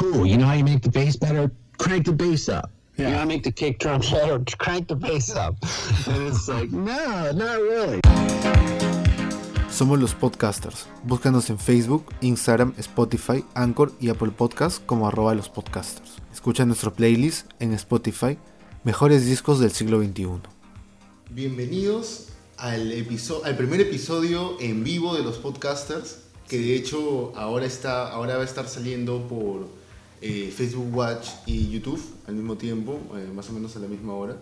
cool. You know how you make the bass better? Crank the bass up. You know how to make the kick drum better? Crank the bass up. And it's like, no, not really. Somos los podcasters. Búscanos en Facebook, Instagram, Spotify, Anchor y Apple Podcasts como arroba los podcasters. Escucha nuestro playlist en Spotify, Mejores Discos del Siglo XXI. Bienvenidos al, episodio, al primer episodio en vivo de los podcasters, que de hecho ahora, está, ahora va a estar saliendo por eh, Facebook Watch y YouTube al mismo tiempo, eh, más o menos a la misma hora.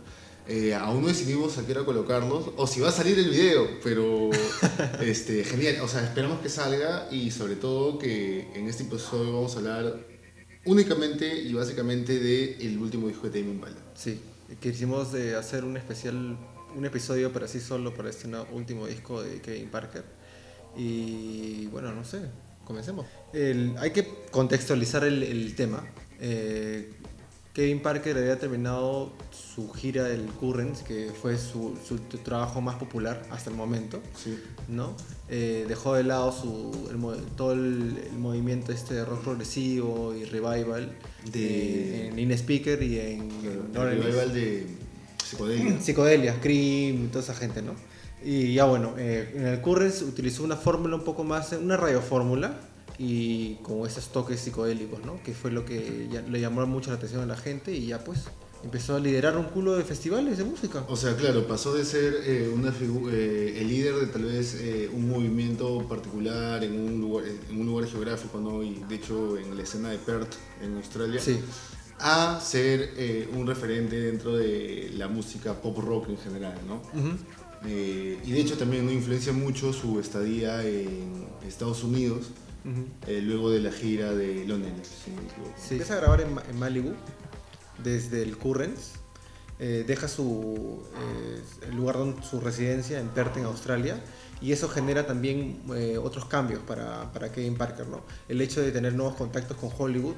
Eh, aún no decidimos a qué hora colocarlos, o si va a salir el video, pero este, genial, o sea, esperamos que salga y sobre todo que en este episodio vamos a hablar únicamente y básicamente del el último disco de Tame Impala. Sí, quisimos de hacer un especial, un episodio para sí solo para este último disco de Kevin Parker. Y bueno, no sé, comencemos. El- hay que contextualizar el, el tema. Eh, Kevin Parker había terminado su gira del Currents, que fue su, su trabajo más popular hasta el momento. Sí. ¿no? Eh, dejó de lado su, el todo el, el movimiento este de rock progresivo y revival De- eh, en In Speaker y en, revival de Psicodelia. Psicodelia, Cream y toda esa gente, ¿no? Y ya bueno, eh, en el Currents utilizó una fórmula un poco más, una radiofórmula y con esos toques psicodélicos, ¿no? Que fue lo que ya- le llamó mucho la atención a la gente y ya pues empezó a liderar un culo de festivales de música. O sea, claro, pasó de ser eh, una eh, el líder de tal vez eh, un movimiento particular en un lugar, en un lugar geográfico, ¿no? Y de hecho en la escena de Perth, en Australia, Sí, a ser eh, un referente dentro de la música pop rock en general, ¿no? Ujú. Eh, y de hecho también no influencia mucho su estadía en Estados Unidos eh, luego de la gira de Londres, si. Sí. Empieza a grabar en, Ma- en Malibu desde el Currents. eh, deja su eh, el lugar donde su residencia en Perth, en Australia. Y eso genera también otros cambios para, para Kevin Parker, ¿no? El hecho de tener nuevos contactos con Hollywood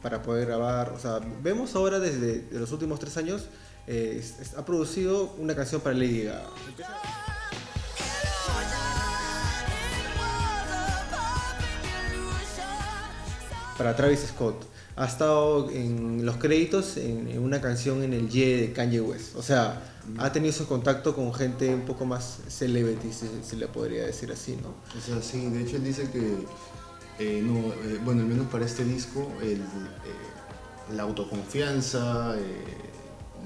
para poder grabar. O sea, vemos ahora desde los últimos tres años, eh, ha producido una canción para Lady Gaga. para Travis Scott. Ha estado en los créditos en, una canción en el Ye de Kanye West. O sea, ha tenido su contacto con gente un poco más celebrity, si se le podría decir así, ¿no? O sea, sí, de hecho él dice que, eh, eh, bueno, al menos para este disco, el, la autoconfianza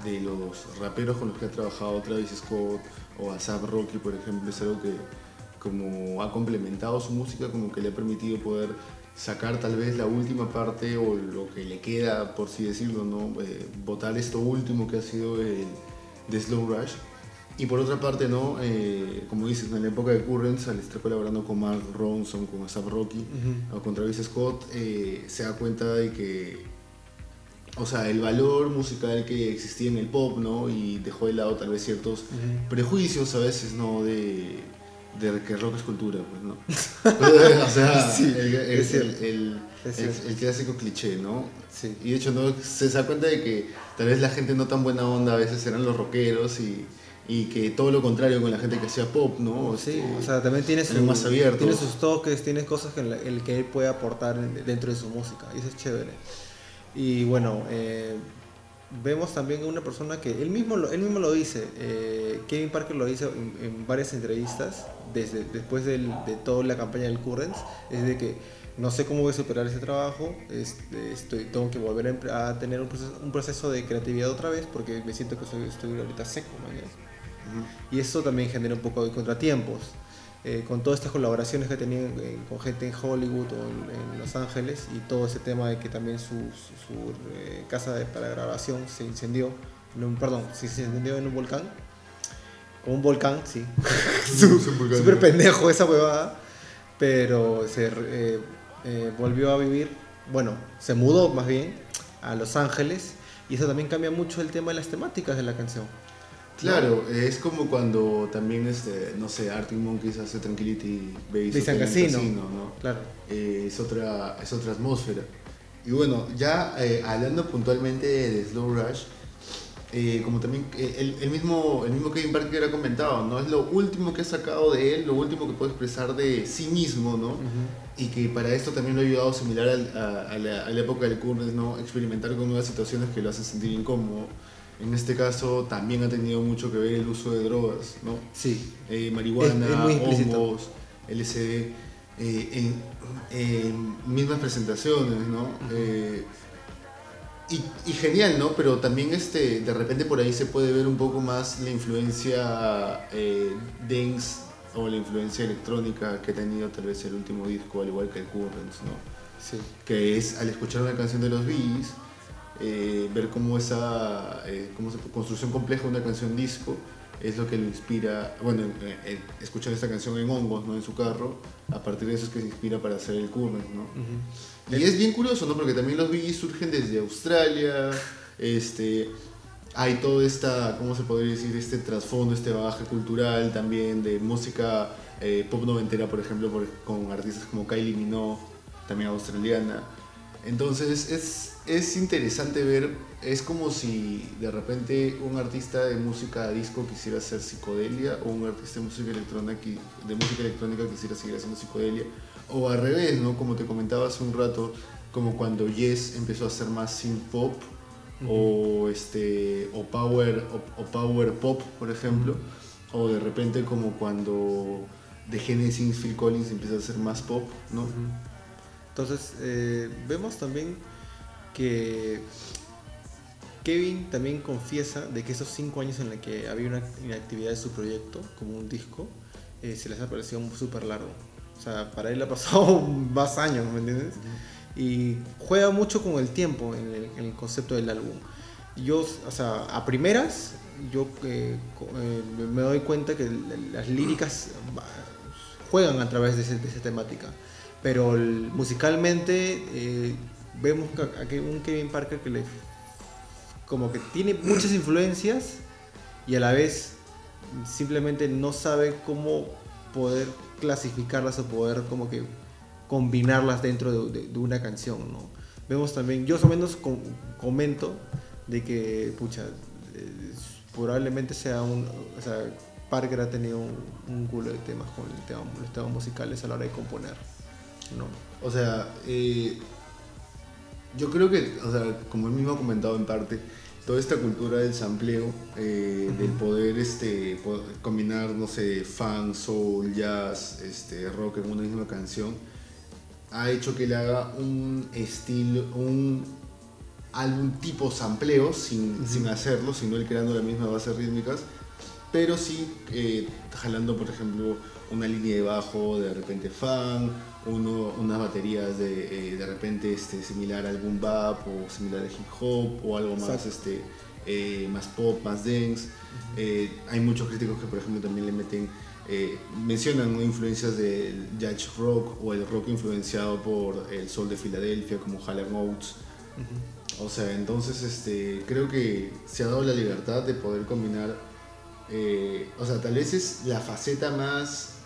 de los raperos con los que ha trabajado Travis Scott o ASAP Rocky, por ejemplo, es algo que como ha complementado su música, como que le ha permitido poder sacar tal vez la última parte o lo que le queda, por así decirlo, ¿no? Eh, botar esto último que ha sido el de Slow Rush. Y por otra parte, ¿no? Eh, como dices, en la época de Currents, al estar colaborando con Mark Ronson, con ASAP Rocky o con Travis Scott, eh, se da cuenta de que, o sea, el valor musical que existía en el pop, ¿no? Y dejó de lado tal vez ciertos prejuicios a veces, ¿no? De, de que rock es cultura, pues, ¿no? o sea, Sí, el, el- es el- el- clásico cliché, ¿no? Sí. Y de hecho no se da cuenta de que tal vez la gente no tan buena onda a veces eran los rockeros y, y que todo lo contrario con la gente que hacía pop, ¿no? Sí, Este, o sea, también tiene, su- más tiene sus toques, tiene cosas que, en la- el que él puede aportar en- dentro de su música, y eso es chévere. Y bueno, eh, vemos también a una persona que él mismo lo, él mismo lo dice, eh, Kevin Parker lo dice en, en varias entrevistas, desde, después del- de toda la campaña del Currents, es de que no sé cómo voy a superar ese trabajo, este, estoy, tengo que volver a, tener un proceso, un proceso de creatividad otra vez, porque me siento que soy, estoy ahorita seco, mañana. Y eso también genera un poco de contratiempos. Eh, con todas estas colaboraciones que tenía en- con gente en Hollywood o en, en Los Ángeles y todo ese tema de que también su, su- su, eh, casa de- para grabación se incendió, en un- perdón, se incendió en un volcán. Con un volcán, sí. Súper pendejo esa huevada. Pero se eh, eh, volvió a vivir, bueno, se mudó más bien a Los Ángeles y eso también cambia mucho el tema de las temáticas de la canción. Claro, es como cuando también, este, no sé, Arctic Monkeys hace Tranquility Base Base and en Casino. ¿no? Claro. Eh, es, otra, es otra atmósfera. Y bueno, ya eh, hablando puntualmente de Slow Rush, eh, como también el, mismo, el mismo Kevin Parker ha comentado, ¿no? Es lo último que ha sacado de él, lo último que puede expresar de sí mismo, ¿no? Y que para esto también lo ha ayudado similar a, la, época del Curnes, ¿no? Experimentar con nuevas situaciones que lo hacen sentir incómodo. En este caso también ha tenido mucho que ver el uso de drogas, ¿no? Sí. Eh, marihuana, hongos, LSD, en, mismas presentaciones, ¿no? Y, genial, ¿no? Pero también este, de repente por ahí se puede ver un poco más la influencia eh, dance o la influencia electrónica que ha tenido tal vez el último disco, al igual que el Currents, ¿no? Sí. Que es al escuchar una canción de los Bees, eh, ver cómo esa eh, cómo se, construcción compleja de una canción disco es lo que lo inspira, bueno, escuchar esta canción en hongos, ¿no? En su carro, a partir de eso es que se inspira para hacer el Current, ¿no? Y es bien curioso, ¿no? Porque también los BGs surgen desde Australia, este, hay todo esta, ¿cómo se podría decir? Este trasfondo, este bagaje cultural también de música eh, pop noventera, por ejemplo, con artistas como Kylie Minogue, también australiana. Entonces es, es interesante ver, es como si de repente un artista de música disco quisiera hacer psicodelia o un artista de música electrónica, de música electrónica quisiera seguir haciendo psicodelia o al revés, ¿no? Como te comentaba hace un rato, como cuando Yes empezó a hacer más synth pop o este o power o, power pop, por ejemplo, o de repente como cuando de Genesis Phil Collins empieza a hacer más pop, ¿no? Entonces eh, vemos también que Kevin también confiesa de que esos cinco años en los que había una inactividad de su proyecto, como un disco, eh, se les ha parecido súper largo. O sea, para él ha pasado más años, ¿me entiendes? Y juega mucho con el tiempo en el, concepto del álbum. Yo, o sea, a primeras, yo eh, eh, me doy cuenta que las líricas juegan a través de, esa temática. Pero musicalmente eh, vemos que un Kevin Parker que le como que tiene muchas influencias y a la vez simplemente no sabe cómo poder clasificarlas o poder como que combinarlas dentro de, una canción, ¿no? Vemos también, yo más menos comento de que, pucha, probablemente sea un, Parker ha tenido un, culo de temas con los temas musicales a la hora de componer, ¿no? O sea, eh, yo creo que, o sea, como él mismo ha comentado en parte, toda esta cultura del sampleo, eh, del poder, este, combinar, no sé, funk, soul, jazz, este, rock en una misma canción, ha hecho que le haga un estilo, un álbum tipo sampleo, sin, sin hacerlo, sino él creando las mismas bases rítmicas, pero sí eh, jalando, por ejemplo, una línea de bajo, de repente funk, uno, unas baterías de, eh, de repente este, similar al boom bap o similar al hip hop o algo más, este, eh, más pop, más dance. Eh, hay muchos críticos que por ejemplo también le meten, mencionan influencias del jazz rock o el rock influenciado por el sol de Filadelfia como Harlem Oates. O sea, entonces este, creo que se ha dado la libertad de poder combinar, o sea, tal vez es la faceta más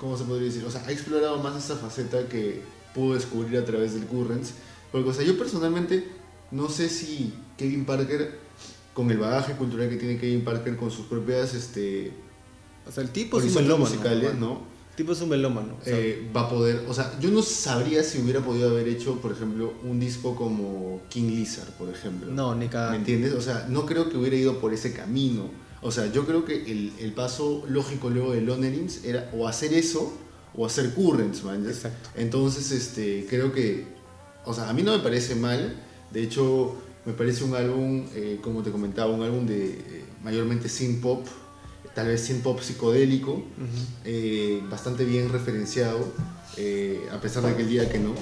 ¿cómo se podría decir? O sea, ha explorado más esa faceta que pudo descubrir a través del Currents. Porque, o sea, yo personalmente no sé si Kevin Parker, con el bagaje cultural que tiene Kevin Parker, con sus propias, este... O sea, el tipo es un melómano. musicales, ¿no? El tipo es un melómano. Eh, va a poder, o sea, yo no sabría si hubiera podido haber hecho, por ejemplo, un disco como King Lizard, por ejemplo. No, ni cada... ¿Me entiendes? O sea, no creo que hubiera ido por ese camino. O sea, yo creo que el, paso lógico luego de Lonerings era o hacer eso o hacer Currents, man. Exacto. Entonces, este, creo que, o sea, a mí no me parece mal. De hecho, me parece un álbum, eh, como te comentaba, un álbum de eh, mayormente synth pop, tal vez synth pop psicodélico, eh, bastante bien referenciado, a pesar de que el día que no.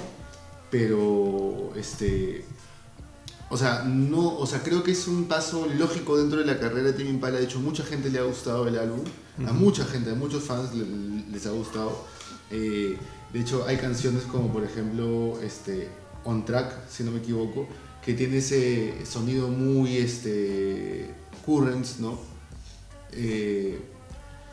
Pero, este, o sea, no, o sea, creo que es un paso lógico dentro de la carrera de Timmy Impala. De hecho, mucha gente le ha gustado el álbum. A mucha gente, a muchos fans les ha gustado. Eh, de hecho, hay canciones como, por ejemplo, este, On Track, si no me equivoco, que tiene ese sonido muy este, currents, ¿no? Eh,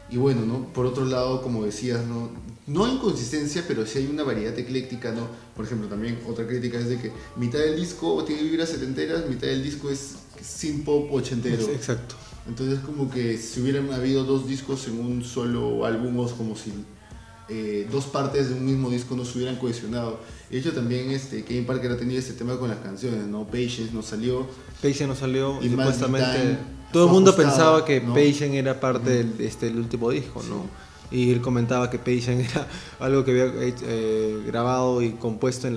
y bueno, ¿no? Por otro lado, como decías, ¿no? no hay inconsistencia, pero sí hay una variedad ecléctica, ¿no? Por ejemplo, también otra crítica es de que mitad del disco tiene vibras setenteras, mitad del disco es sin pop ochentero. Exacto. Entonces como que si hubieran habido dos discos en un solo álbum, o como si eh, dos partes de un mismo disco no se hubieran cohesionado. De hecho también este, Kevin Parker ha tenido este tema con las canciones, ¿no? Patience no salió. Patience no salió y supuestamente todo el mundo pensaba que ¿no? Patience era parte del este, el último disco, ¿no? Y él comentaba que Patience era algo que había eh, grabado y compuesto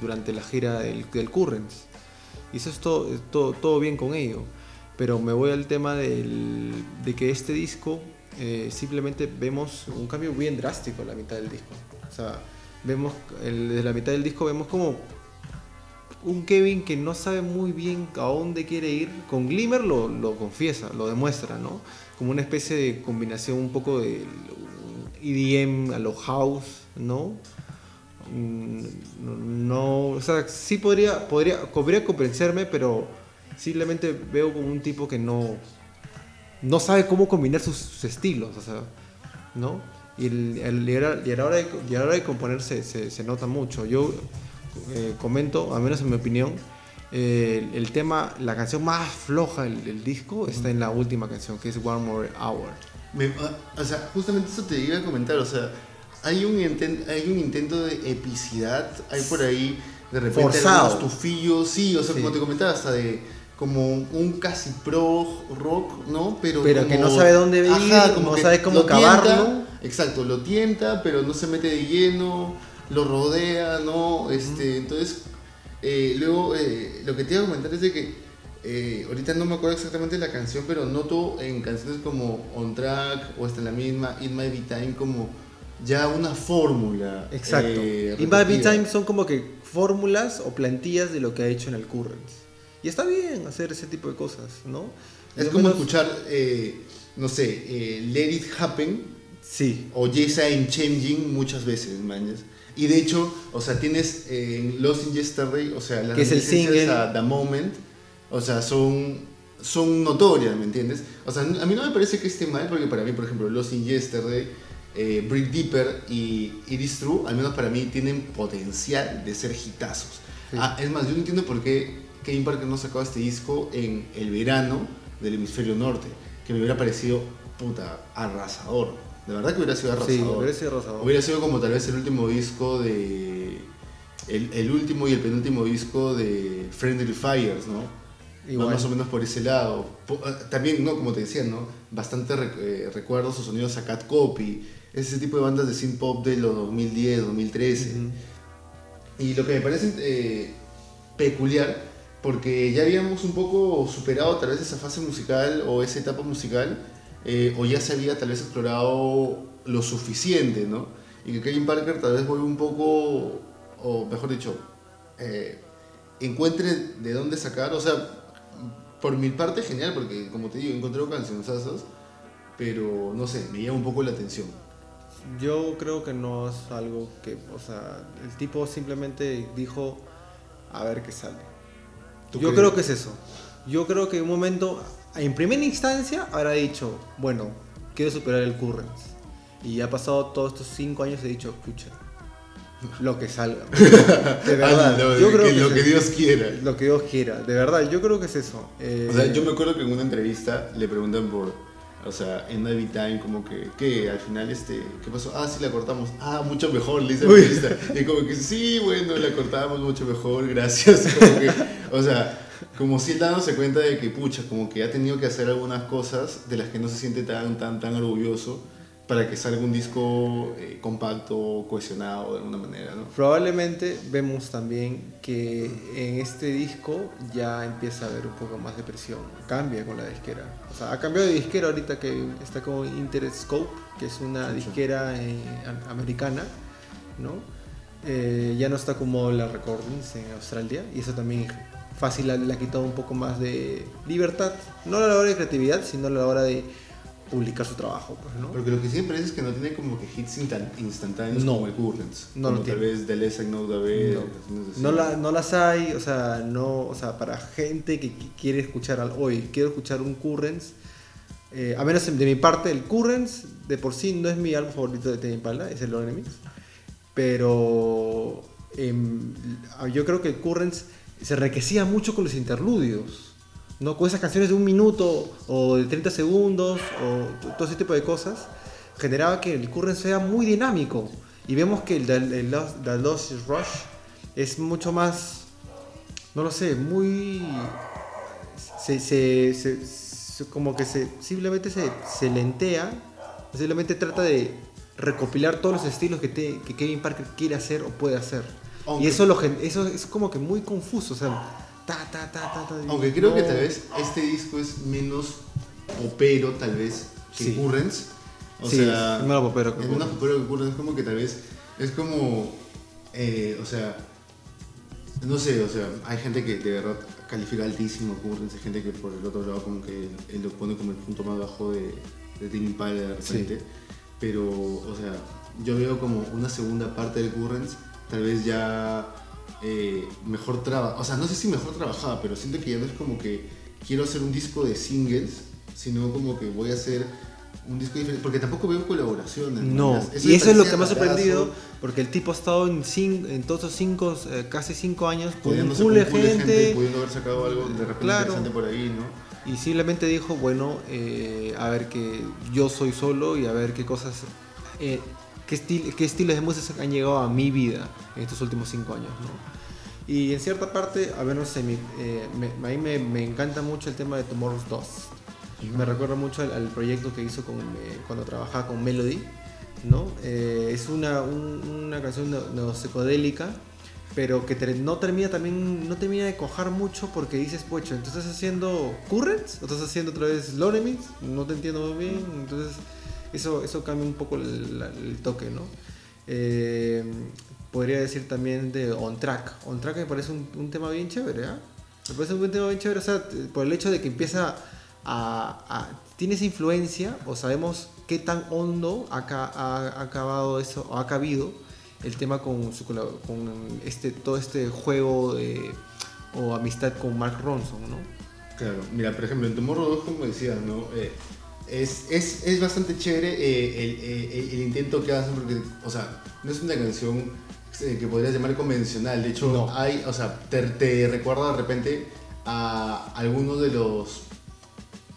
durante la gira del, del Currents. Y eso es todo, todo, bien con ello. Pero me voy al tema del, de que este disco eh, simplemente vemos un cambio bien drástico en la mitad del disco. O sea, vemos, el, desde la mitad del disco vemos como un Kevin que no sabe muy bien a dónde quiere ir. Con Glimmer lo, lo confiesa, lo demuestra, ¿no? Como una especie de combinación un poco de EDM a lo house, ¿no? Mm, no, o sea, sí podría, podría, podría comprenderme, pero simplemente veo como un tipo que no, no sabe cómo combinar sus, estilos, o sea, ¿no? Y, el, a, la hora de, y de componer se, se, nota mucho. Yo eh, comento, al menos en mi opinión, el tema, la canción más floja del, disco está en la última canción, que es One More Hour. o sea, justamente eso te iba a comentar, o sea, hay un, hay un intento de epicidad, hay por ahí de repente unos tufillos, sí, o sea, como te comentaba, hasta de como un casi pro rock, ¿no? Pero, pero que no sabe dónde ir, como no sabe cómo acabarlo. exacto, lo tienta, pero no se mete de lleno, lo rodea, ¿no? Este, entonces eh, luego, eh, lo que te iba a comentar es de que eh, ahorita no me acuerdo exactamente la canción, pero noto en canciones como On Track o hasta en la misma In My Be Time como ya una fórmula. Exacto. In My Be Time son como que fórmulas o plantillas de lo que ha hecho en el Currents. Y está bien hacer ese tipo de cosas, ¿no? Es como escuchar, no sé, Let It Happen. Sí. O Yes I'm Changing muchas veces, mañas. Y de hecho, o sea, tienes en eh, Lost in Yesterday, o sea, las que es el single a The Moment, o sea, son, son notorias, ¿me entiendes? O sea, a mí no me parece que esté mal, porque para mí, por ejemplo, Lost in Yesterday, eh, Break Deeper y It Is True, al menos para mí, tienen potencial de ser hitazos. Ah, es más, yo no entiendo por qué Kevin Parker no sacó este disco en el verano del hemisferio norte, que me hubiera parecido, puta, arrasador. De verdad que hubiera sido arrasador. Sí, hubiera sido arrasador. Hubiera sido como tal vez el último disco de. El, último y el penúltimo disco de Friendly Fires, ¿no? Igual. Más o menos por ese lado. Ah, también, ¿no? Como te decía, ¿no? Bastante eh, recuerdos o sonidos a Cat Copy. Ese tipo de bandas de synth pop de los 2010, 2013. Y lo que me parece eh, peculiar, porque ya habíamos un poco superado tal vez esa fase musical o esa etapa musical eh, o ya se había tal vez explorado lo suficiente, ¿no? Y que Kevin Parker tal vez vuelva un poco, o mejor dicho, eh, encuentre de dónde sacar, o sea, por mi parte genial, porque como te digo, encontré canciones pero no sé, me llama un poco la atención. Yo creo que no es algo que, o sea, el tipo simplemente dijo, a ver qué sale. Yo creo que es eso. Yo creo que en un momento en primera instancia habrá dicho, bueno, quiero superar el Currents. Y ha pasado todos estos cinco años he dicho, escucha, lo que salga. De verdad. yo creo que, lo que Dios quiera. Lo que Dios quiera. De verdad, yo creo que es eso. o sea, yo me acuerdo que en una entrevista le preguntan por, o sea, en Navy Time, como que, ¿qué? Al final, este, ¿qué pasó? Ah, sí, la cortamos. Ah, mucho mejor, le dice la entrevista. Y como que, sí, bueno, la cortamos mucho mejor, gracias. Como que, o sea, como si dándose cuenta de que, pucha, como que ha tenido que hacer algunas cosas de las que no se siente tan, tan, tan orgulloso para que salga un disco eh, compacto, cohesionado de alguna manera, ¿no? Probablemente vemos también que en este disco ya empieza a haber un poco más de presión, cambia con la disquera. O sea, ha cambiado de disquera ahorita que está con Interscope, que es una disquera eh, americana, ¿no? Eh, ya no está como la Recordings en Australia y eso también fácil le ha quitado un poco más de libertad, no a la hora de creatividad, sino a la hora de publicar su trabajo. Pues, ¿no? Porque lo que siempre es, es que no tiene como que hits instantáneos no, como el Currents. No como tal vez The no. No, no, las hay, o sea, no, o sea, para gente que quiere escuchar al hoy, quiero escuchar un Currents, eh, a menos de mi parte, el Currents de por sí no es mi álbum favorito de Tame Impala, es el Lone Mix. Pero em, yo creo que Currents se enriquecía mucho con los interludios. ¿no? Con esas canciones de un minuto o de 30 segundos o todo ese tipo de cosas, generaba que el Currents sea muy dinámico. Y vemos que el, Lost Rush es mucho más, no lo sé, muy... Se, se, como que se, simplemente se, lentea, simplemente trata de recopilar todos los estilos que, que Kevin Parker quiere hacer o puede hacer. Y eso, lo, eso es como que muy confuso, o sea, ta, ta, ta, ta, Aunque creo que tal vez este disco es menos popero, tal vez, que sí. Currents. O sea, es menos popero que Es menos popero que Currents, como que tal vez es como, eh, o sea, no sé, o sea, hay gente que de verdad califica altísimo Currents, hay gente que por el otro lado como que él lo pone como el punto más bajo de, de Tim de repente. Pero, o sea, yo veo como una segunda parte de Currents, tal vez ya eh, mejor trabaja, o sea, no sé si mejor trabajaba, pero siento que ya no es como que quiero hacer un disco de singles, sino como que voy a hacer un disco diferente, porque tampoco veo colaboraciones. No, y eso es lo que me ha sorprendido, porque el tipo ha estado en, en todos esos cinco, eh, casi cinco años con un cool de gente, pudiendo haber sacado algo de repente interesante por ahí, ¿no? Y simplemente dijo, bueno, eh, a ver que yo soy solo y a ver qué cosas, eh, qué, qué estilos de música han llegado a mi vida en estos últimos cinco años, ¿no? Y en cierta parte, a ver, no sé, eh, a mí me, me, encanta mucho el tema de Tomorrow's Dust. Me recuerda mucho al, proyecto que hizo con, cuando trabajaba con Melody, ¿no? es una, una canción psicodélica pero que no termina también no termina de cojar mucho porque dices, puecho, entonces estás haciendo Currents o estás haciendo otra vez Lonemix, no te entiendo muy bien, entonces eso, eso cambia un poco el, toque, ¿no? Eh, podría decir también de On Track. On Track me parece un, tema bien chévere, ¿ah? Me parece un tema bien chévere, o sea, por el hecho de que empieza a, tiene esa influencia o sabemos qué tan hondo ha, ha acabado eso, o ha cabido el tema con, su, con este, todo este juego de, o amistad con Mark Ronson, ¿no? Claro, mira, por ejemplo, en Tomorrow 2, como decías, ¿no? Eh, es, es, es, bastante chévere eh, el, eh, el, intento que hacen, porque, o sea, no es una canción que podrías llamar convencional, de hecho, no. hay, o sea, te, te, recuerda de repente a algunos de los,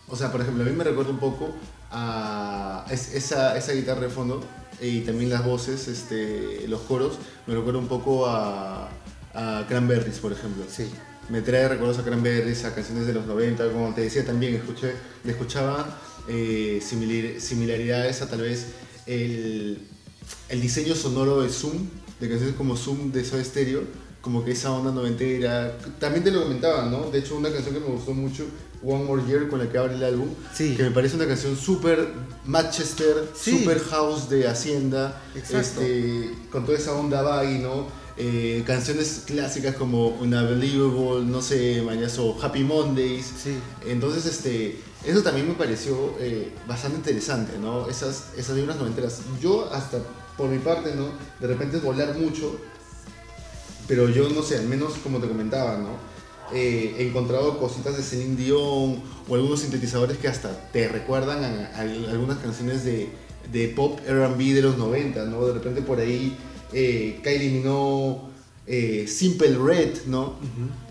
o sea, por ejemplo, a mí me recuerda un poco a esa, esa guitarra de fondo y también las voces, este, los coros, me recuerda un poco a, a Cranberries, por ejemplo. Sí. Me trae recuerdos a Cranberries, a canciones de los 90, como te decía también, escuché, le escuchaba eh, similaridades a tal vez el, el, diseño sonoro de Zoom, de canciones como Zoom de Soda Stereo, como que esa onda noventera. También te lo comentaba, ¿no? De hecho, una canción que me gustó mucho One More Year con la que abre el álbum, que me parece una canción súper Manchester, súper house de Hacienda, este, con toda esa onda buggy, ¿no? Eh, canciones clásicas como Unbelievable, no sé, mañazo Happy Mondays. Sí. Entonces, este, eso también me pareció eh, bastante interesante, ¿no? Esas, esas libras noventeras. Yo hasta por mi parte, ¿no? De repente es volar mucho, pero yo no sé, al menos como te comentaba, ¿no? Eh, he encontrado cositas de Celine Dion o algunos sintetizadores que hasta te recuerdan a, algunas canciones de, de pop RB de los 90, ¿no? De repente por ahí eh, Kylie Minogue, eh, Simple Red, ¿no?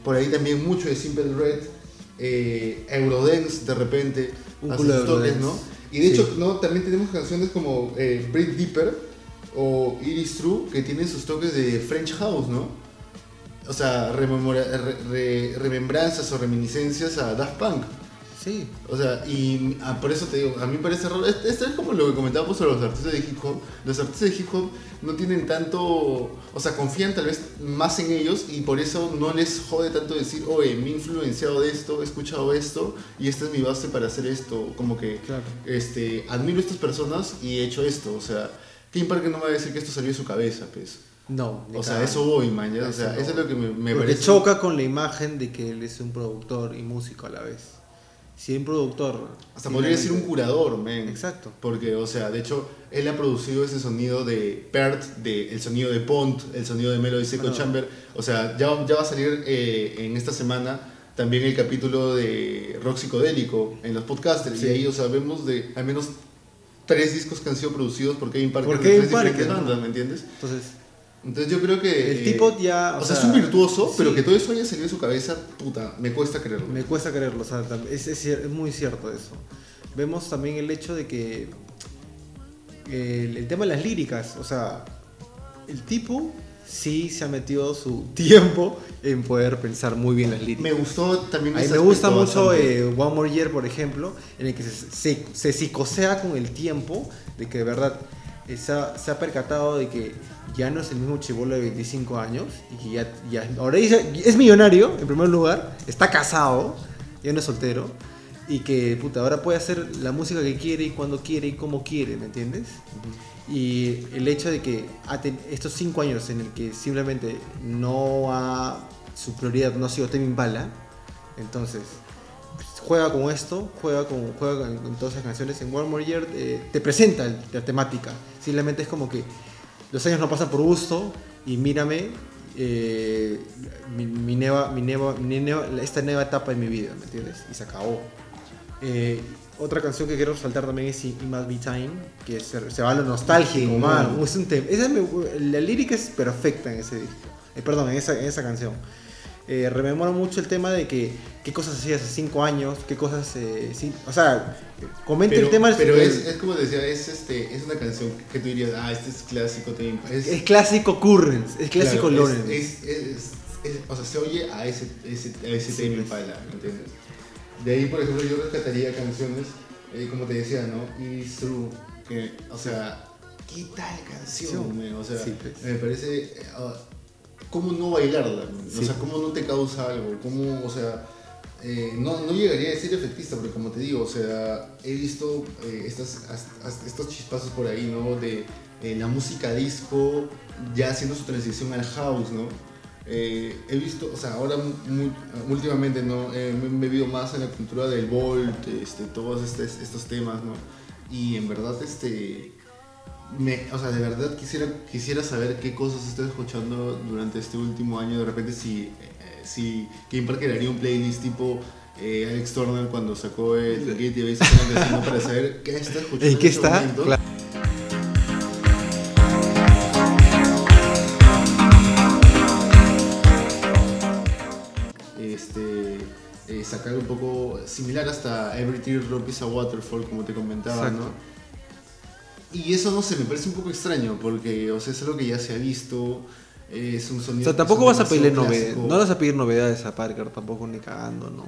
Por ahí también mucho de Simple Red, eh, Eurodance de repente, Un toques, ¿no? Y de hecho, ¿no? También tenemos canciones como eh, Break Deeper o Iris True que tienen sus toques de French House, ¿no? o sea, remembranzas o reminiscencias a Daft Punk. Sí. O sea, y ah, por eso te digo, a mí me parece raro. Esto es como lo que comentábamos sobre los artistas de hip hop. Los artistas de hip hop no tienen tanto. O sea, confían tal vez más en ellos y por eso no les jode tanto decir, oye, me he influenciado de esto, he escuchado esto y esta es mi base para hacer esto. Como que claro. este, admiro a estas personas y he hecho esto. O sea, ¿quién para que no me va a decir que esto salió de su cabeza, pues? No. O sea, eso voy, man. O sea, eso es lo que me, me Porque choca con la imagen de que él es un productor y músico a la vez. Si un productor. Hasta podría decir un curador, man. Exacto. Porque, o sea, de hecho, él ha producido ese sonido de Pert, de, el sonido de Pont, el sonido de Melody Seco Chamber. O sea, ya, ya va a salir eh, en esta semana también el capítulo de rock psicodélico en los podcasters. Y ahí, o sea, vemos de al menos tres discos que han sido producidos por Kevin Parker Por Kevin Parker. ¿me entiendes? Entonces, Entonces yo creo que... el eh, tipo ya... O, sea, es un virtuoso, pero que todo eso haya salido de su cabeza, puta, me cuesta creerlo. Me cuesta creerlo, o sea, es, es es muy cierto eso. Vemos también el hecho de que el, el tema de las líricas, o sea, el tipo sí se ha metido su tiempo en poder pensar muy bien las líricas. Me gustó también A mí me gusta mucho eh, One More Year, por ejemplo, en el que se, se, se psicosea con el tiempo, de que de verdad se ha, se ha percatado de que ya no es el mismo chivolo de 25 años y que ya, ya ahora dice- es millonario, en primer lugar, está casado, ya no es soltero, y que puta, ahora puede hacer la música que quiere y cuando quiere y como quiere, ¿me entiendes? Y el hecho de que estos cinco años en el que simplemente no ha, su prioridad no ha sido Tame Impala, entonces juega con esto, juega con, juega con, todas esas canciones. En One More Year eh, te presenta la temática, simplemente es como que los años no pasan por gusto y mírame eh, mi, mi nueva, mi nueva- mi nueva- esta nueva etapa en mi vida, ¿me entiendes? Y se acabó. Eh, otra canción que quiero resaltar también es It Must Be Time, que se, se va a lo nostálgico, man. Es un tema. esa me- la lírica es perfecta en ese disco. Eh, perdón, en esa, en esa canción. Eh, rememora mucho el tema de que qué cosas hacías hace cinco años, qué cosas. eh, sí, o sea, comenta Pero, el tema. pero del- es, es como decía, es, este, es una canción que tú dirías, ah, este es clásico, es, es clásico Currents, es clásico claro, Lawrence. Es, o sea, se oye a ese, ese, a ese Sí. Impala, ¿me entiendes? De ahí, por ejemplo, yo rescataría canciones, eh, como te decía, ¿no? It's True, que, o sea, ¿qué tal canción? O sea, Sí, pues. me parece, eh, ¿cómo no bailarla? Sí. O sea, ¿cómo no te causa algo? ¿Cómo, o sea, eh, no, no llegaría a decir efectista, porque como te digo, o sea, he visto eh, estas, as- estos chispazos por ahí, ¿no? De eh, la música disco ya haciendo su transición al house, ¿no? Eh, he visto, o sea, ahora mu- últimamente, ¿no? Eh, me he bebido más en la cultura del Volt, este, todos estos temas, ¿no? Y en verdad, este... Me, o sea, de verdad quisiera, quisiera saber qué cosas estoy escuchando durante este último año. De repente, si, eh, si Parker haría un playlist tipo eh, Alex Turner cuando sacó el Spaghetti Basic ¿no? para saber qué está escuchando. ¿En qué este está? Claro. Este, eh, sacar un poco similar hasta Every Teardrop is a Waterfall, como te comentaba, Exacto. ¿no? Y eso no sé, me parece un poco extraño porque, o sea, es algo que ya se ha visto, es un O sonido. sea, que tampoco vas a pedirle novedades, no vas a pedir novedades a Parker tampoco ni cagando, ¿no?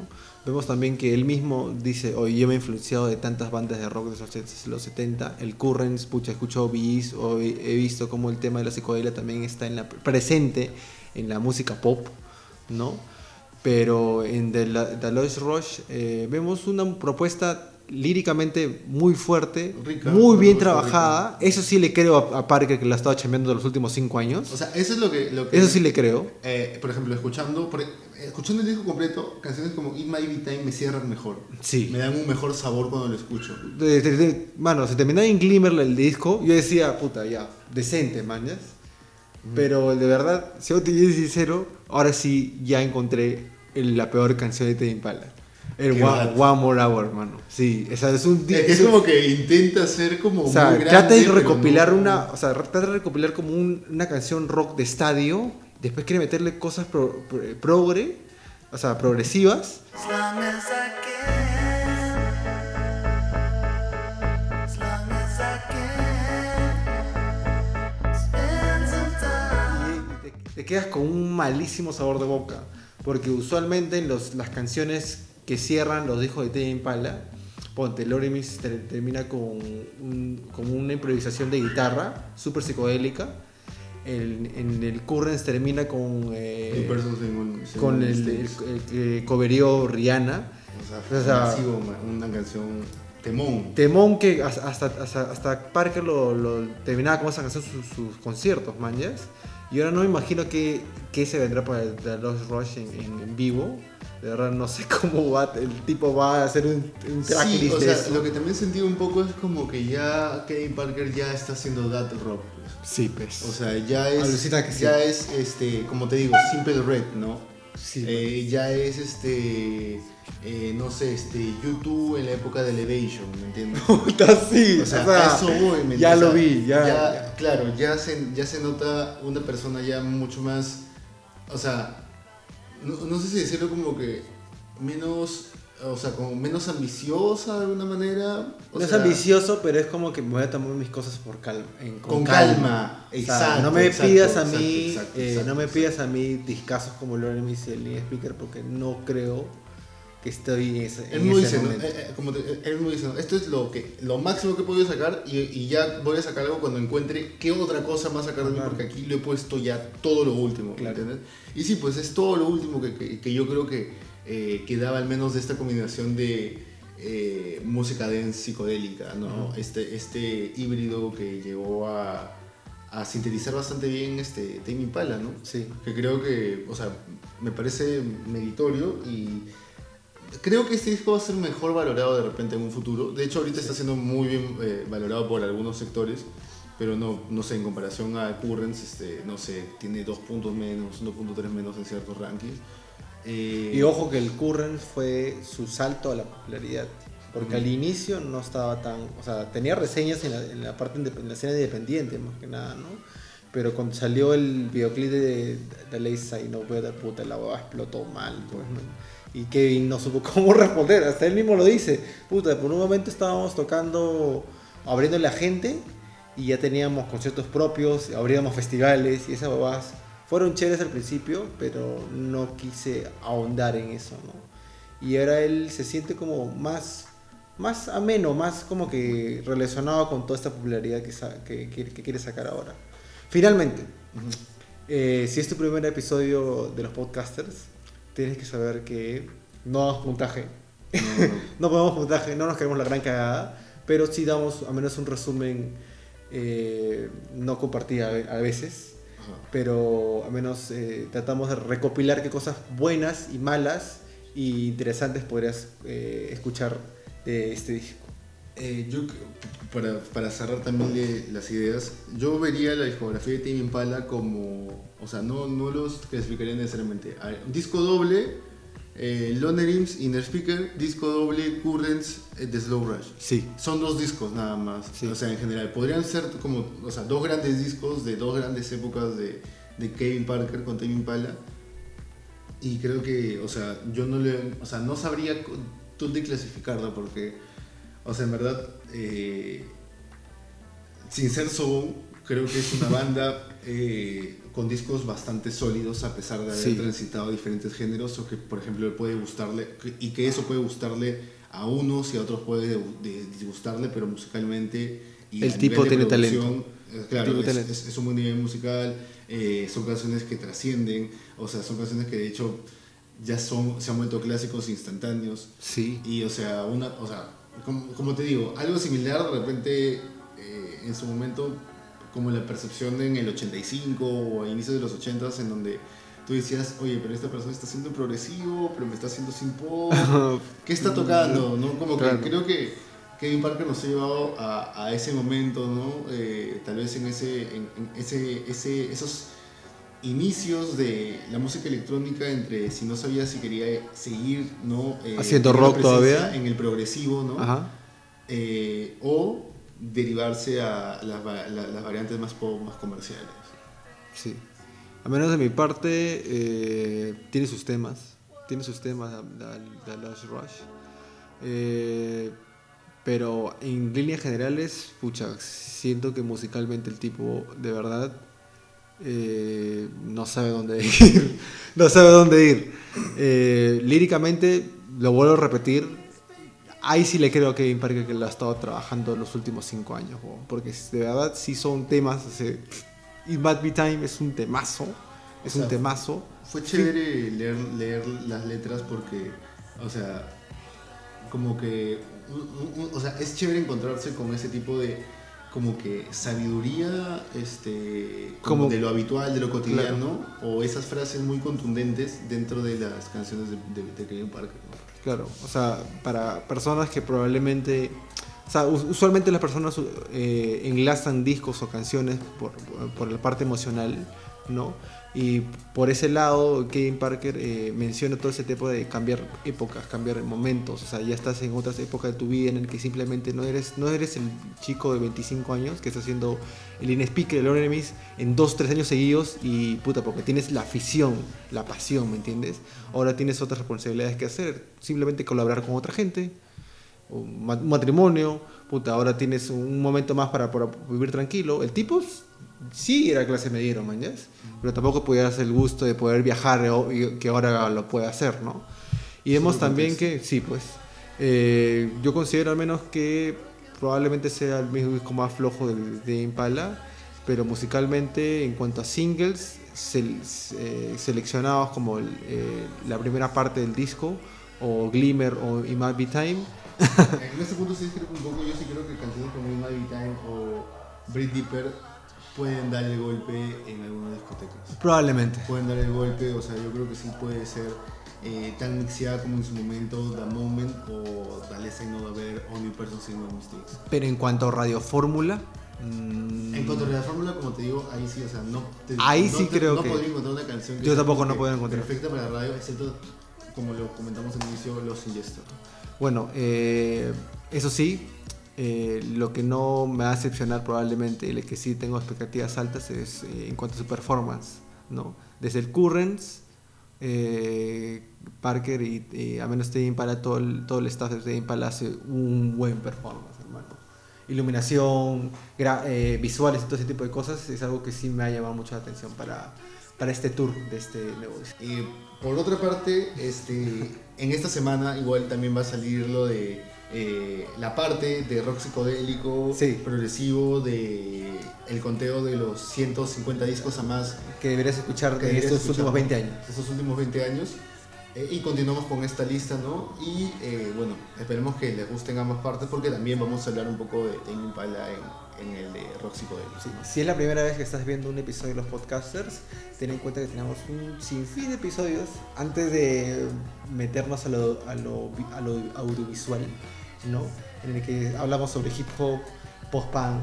Vemos también que él mismo dice, oye, yo me he influenciado de tantas bandas de rock de los, set- los 70, el Currents, pucha, he escuchado Bees, o he, visto como el tema de la psicodelia también está en la, presente en la música pop, ¿no? Pero en The, La- The Lost Rush eh, vemos una propuesta líricamente muy fuerte, Rica, muy bien trabajada. Eso sí le creo a, a Parker que la ha estado chambeando los últimos cinco años. O sea, eso es lo que. Lo que Eso sí le creo. eh, por ejemplo, escuchando, por- escuchando el disco completo, canciones como It Might Be Time me cierran mejor. Sí. Me dan un mejor sabor cuando lo escucho. De- de- de- mano, se terminaba en Glimmer el disco, yo decía, puta, ya, decente, mañas. Pero de verdad, si yo te sincero, ahora sí ya encontré la peor canción de Tame Impala. El One. One More Hour, mano. Sí, o sea, es un Es, es como que intenta ser como. O sea, muy grande, trata de recopilar no- una, o sea, trata de recopilar como un- una canción rock de estadio, después quiere meterle cosas pro- pro- progre, o sea, progresivas, y te, te quedas con un malísimo sabor de boca. Porque usualmente en los- las canciones que cierran los discos de Tame Impala, ponte, ter- termina con, un- con una improvisación de guitarra súper psicodélica. El- en el Currents termina con, eh, One- in con el, Stage. el- el que coverió Rihanna. O sea, o sea, masivo, ma- una canción temón. Temón que hasta, hasta, hasta- Parker lo, lo terminaba con esa canción sus, sus conciertos, manjas. Y ahora no me imagino que, que se vendrá para el, The Lost Rush en, en- en vivo. De verdad no sé cómo va, el tipo va a hacer un, un Sí, tracklist o de sea, eso. lo que también sentí un poco es como que ya Kevin Parker ya está haciendo that rock. pues. Sí, pues. O sea, ya es. Alucina que sí. Ya es, este, como te digo, Simple Red, ¿no? Sí, Eh, ya es este, eh, no sé, este, YouTube en la época de Elevation, ¿me entiendes? Puta, sí, O sea, o eso voy, ¿me ya lo O vi, ya, ya. Claro, ya se, ya se nota una persona ya mucho más, o sea, no, no sé si decirlo como que menos, o sea, como menos ambiciosa de alguna manera. o no es ambicioso, pero es como que me voy a tomar mis cosas por calma. en- Con calma, O sea, exacto, no me exacto, pidas a mí, exacto, eh, no me pidas a mí discasos como Lauren Michel ni Speaker porque no creo que estoy en ese, Él me dice. Eh, eh, como te- él me dice, ¿no? esto es lo que lo máximo que he podido sacar y, y ya voy a sacar algo cuando encuentre qué otra cosa más sacar de mí Claro. porque aquí lo he puesto ya todo lo último, ¿me Claro. ¿entiendes? Y sí, pues es todo lo último que, que- que yo creo que eh, quedaba al menos de esta combinación de eh, música dance psicodélica, ¿no? Este, este híbrido que llegó a, a sintetizar bastante bien este Tame Impala, ¿no? Sí. que creo que, o sea, me parece meritorio y creo que este disco va a ser mejor valorado de repente en un futuro. De hecho, ahorita está siendo muy bien eh, valorado por algunos sectores, pero no, no sé, en comparación a Currents, este, no sé, tiene dos puntos menos, 1.3 menos en ciertos rankings. Eh, Y ojo que el Current fue su salto a la popularidad. Porque al inicio no estaba tan. O sea, tenía reseñas en la, en la parte en la escena independiente, más que nada, ¿no? Pero cuando salió el videoclip de The Lazy No Better, puta, la explotó mal, pues, ¿no? Y Kevin no supo cómo responder, hasta él mismo lo dice. Puta, por un momento estábamos tocando, abriéndole a gente y ya teníamos conciertos propios, abríamos festivales y esas huevas fueron chéveres al principio, pero no quise ahondar en eso, ¿no? Y ahora él se siente como más, más ameno, más como que relacionado con toda esta popularidad que, que, que- que quiere sacar ahora. Finalmente, eh, si es tu primer episodio de los podcasters, tienes que saber que no damos puntaje. no, no. No ponemos puntaje, no nos queremos la gran cagada, pero sí damos al menos un resumen eh, no compartido a ve- a veces, Ajá. pero al menos eh, tratamos de recopilar qué cosas buenas y malas e interesantes podrías eh, escuchar de este disco. Eh, yo, para, para cerrar también le- las ideas, yo vería la discografía de Tame Impala como, o sea, no, no los clasificaría necesariamente. A ver, un disco doble, eh, Loner Imps, Inner Speaker, disco doble, Currents, eh, The Slow Rush. Sí. Son dos discos nada más, Sí. o sea, en general. Podrían ser como, o sea, dos grandes discos de dos grandes épocas de, de Kevin Parker con Tame Impala. Y creo que, o sea, yo no le, o sea, no sabría dónde clasificarla porque, o sea, en verdad, eh, sin ser Sobon, creo que es una banda eh, con discos bastante sólidos a pesar de haber Sí. transitado diferentes géneros o que, por ejemplo, puede gustarle y que eso puede gustarle a unos y a otros puede de- de- disgustarle, pero musicalmente y El tipo tiene producción, eh, Claro, tipo es, talento. es- es un buen nivel musical, eh, son canciones que trascienden, o sea, son canciones que de hecho ya son, se han vuelto clásicos instantáneos. Sí. Y o sea, una, o sea, como, como te digo, algo similar de repente eh, en su momento como la percepción en el 85 o a inicios de los 80s en donde tú decías, oye, pero esta persona está siendo progresivo, pero me está haciendo sin pop, ¿qué está tocando? ¿no? Como que Claro. creo que Kevin Parker nos ha llevado a, a ese momento, ¿no? Eh, tal vez en ese, en, en ese, ese, esos inicios de la música electrónica entre si no sabía si quería seguir, ¿no? Eh, Haciendo rock todavía. En el progresivo, ¿no? Ajá. Eh, o derivarse a las, va- la- las variantes más pop, más comerciales. Sí. A menos de mi parte, eh, tiene sus temas. Tiene sus temas, la Lush Rush. Pero en líneas generales, pucha, siento que musicalmente el tipo de verdad eh, no sabe dónde ir. no sabe dónde ir. Eh, líricamente, lo vuelvo a repetir, ahí sí le creo a Kevin Parker que lo ha estado trabajando los últimos cinco años, porque de verdad sí son temas. sea, It Might Be Time es un temazo, es O sea, un temazo. Fue chévere leer, leer las letras porque, o sea, como que, o sea, es chévere encontrarse con ese tipo de, como que sabiduría, este, como, Como- de lo habitual, de lo cotidiano, o esas frases muy contundentes dentro de las canciones de, de, de Kevin Parker. ¿no? Claro, o sea, para personas que probablemente, o sea, us- usualmente las personas eh, enlazan discos o canciones por, por la parte emocional, ¿no? Y por ese lado, Kevin Parker eh, menciona todo ese tipo de cambiar épocas, cambiar momentos. O sea, ya estás en otras épocas de tu vida en el que simplemente no eres, no eres el chico de 25 años que está haciendo el in-speaker de Lord Enemies en 2, 3 años seguidos y puta, porque tienes la afición, la pasión, ¿me entiendes? Ahora tienes otras responsabilidades que hacer. Simplemente colaborar con otra gente, matrimonio, puta, ahora tienes un momento más para, para vivir tranquilo. El tipo sí era clase mediero, mañas, pero tampoco podía darse el gusto de poder viajar o- y que ahora lo puede hacer, ¿no? Y vemos también que, sí, pues, eh, yo considero al menos que probablemente sea el mismo disco más flojo de, de Impala, pero musicalmente, en cuanto a singles, sel- eh, seleccionados como el, eh, la primera parte del disco, o Glimmer o It Might Be Time, En este punto sí discrepo un poco, yo sí creo que canciones como In My Time o Breathe Deeper pueden dar el golpe en algunas discotecas. probablemente. Pueden dar el golpe, o sea, yo creo que sí puede ser eh, tan mixeada como en su momento The Moment o The Lesson of Haber o New Person Single Mistakes. Pero en cuanto a Radio Fórmula, mm, En cuanto a la fórmula, como te digo, ahí sí, o sea, no te- Ahí no sí te- creo no que- podría encontrar una canción que Yo tampoco no puedo encontrar. Perfecta para la radio, excepto, como lo comentamos al inicio, los Ingester. Bueno, eh, eso sí, eh, lo que no me va a decepcionar probablemente, y el que sí tengo expectativas altas es eh, en cuanto a su performance, ¿no? Desde el Currents, eh, Parker y, y a menos Teddy Impala, todo el, todo el staff de Teddy Impala hace un buen performance, hermano. Iluminación, eh, visuales y todo ese tipo de cosas es algo que sí me ha llamado mucho la atención para, para este tour de este disco. Eh, por otra parte, este, en esta semana igual también va a salir lo de eh, la parte de rock psicodélico Sí. progresivo de el conteo de los 150 discos a más Que deberías escuchar que en deberías estos escuchar últimos 20 años. Estos últimos 20 años. Eh, y continuamos con esta lista, ¿no? Y eh, bueno, esperemos que les gusten ambas partes porque también vamos a hablar un poco de Tame Impala en, en el de rock psicodélico. Sí, Si es la primera vez que estás viendo un episodio de los podcasters, ten en cuenta que tenemos un sinfín de episodios antes de meternos a lo, a lo, a lo audiovisual, ¿no? En el que hablamos sobre hip hop, post-punk,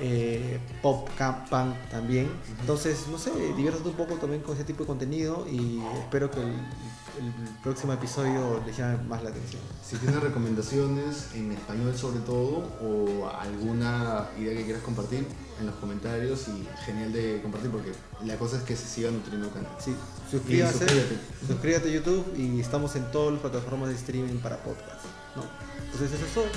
eh, pop camp, punk también. Entonces, no sé, diviértete un poco también con ese tipo de contenido y espero que el, el próximo episodio les llame más la atención. Si tienes recomendaciones en español sobre todo o alguna idea que quieras compartir en los comentarios y genial de compartir porque la cosa es que se siga nutriendo el canal. Sí, suscríbase, suscríbete. suscríbete a YouTube y estamos en todas las plataformas de streaming para podcast. ¿no? Entonces eso soy.